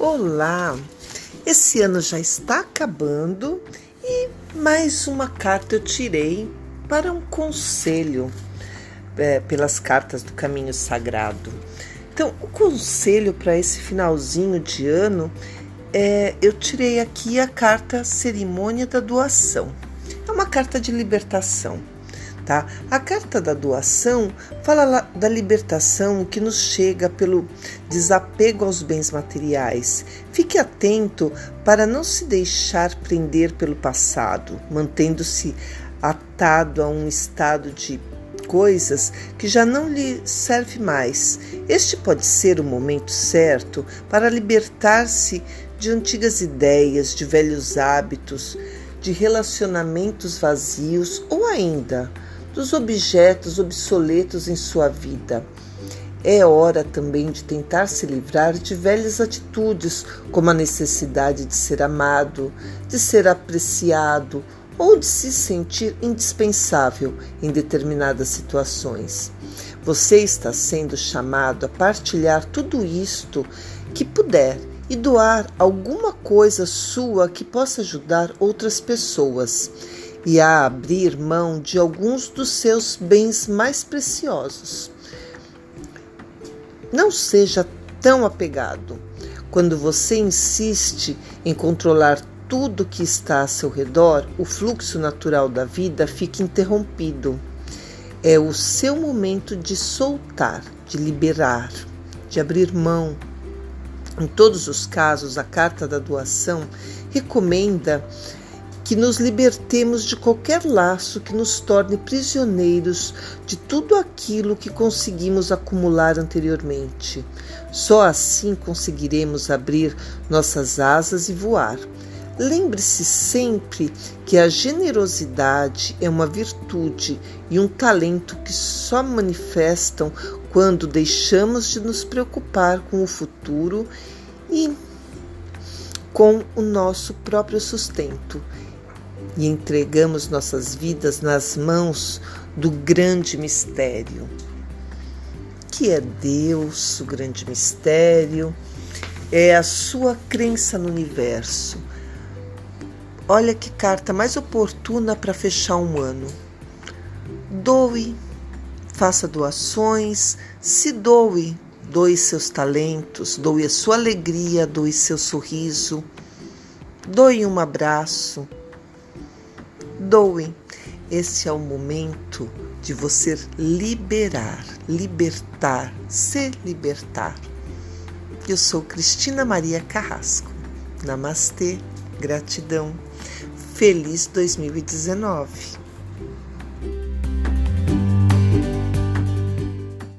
Olá! Esse ano já está acabando e mais uma carta eu tirei para um conselho é, pelas cartas do Caminho Sagrado. Então, o conselho para esse finalzinho de ano é eu tirei aqui a carta Cerimônia da Doação. É uma carta de libertação. Tá? A carta da doação fala da libertação que nos chega pelo desapego aos bens materiais. Fique atento para não se deixar prender pelo passado, mantendo-se atado a um estado de coisas que já não lhe serve mais. Este pode ser o momento certo para libertar-se de antigas ideias, de velhos hábitos, de relacionamentos vazios ou ainda dos objetos obsoletos em sua vida. É hora também de tentar se livrar de velhas atitudes, como a necessidade de ser amado, de ser apreciado ou de se sentir indispensável em determinadas situações. Você está sendo chamado a partilhar tudo isto que puder e doar alguma coisa sua que possa ajudar outras pessoas e a abrir mão de alguns dos seus bens mais preciosos. Não seja tão apegado. Quando você insiste em controlar tudo que está a seu redor, o fluxo natural da vida fica interrompido. É o seu momento de soltar, de liberar, de abrir mão. Em todos os casos, a carta da doação recomenda que nos libertemos de qualquer laço que nos torne prisioneiros de tudo aquilo que conseguimos acumular anteriormente. Só assim conseguiremos abrir nossas asas e voar. Lembre-se sempre que a generosidade é uma virtude e um talento que só manifestam quando deixamos de nos preocupar com o futuro e com o nosso próprio sustento e entregamos nossas vidas nas mãos do grande mistério, que é Deus, o grande mistério, é a sua crença no universo. Olha que carta mais oportuna para fechar um ano. Doe, faça doações, se doe, doe seus talentos, doe a sua alegria, doe seu sorriso, doe um abraço, Doe. Esse é o momento de você liberar, libertar, se libertar. Eu sou Cristina Maria Carrasco. Namastê, gratidão. Feliz 2019.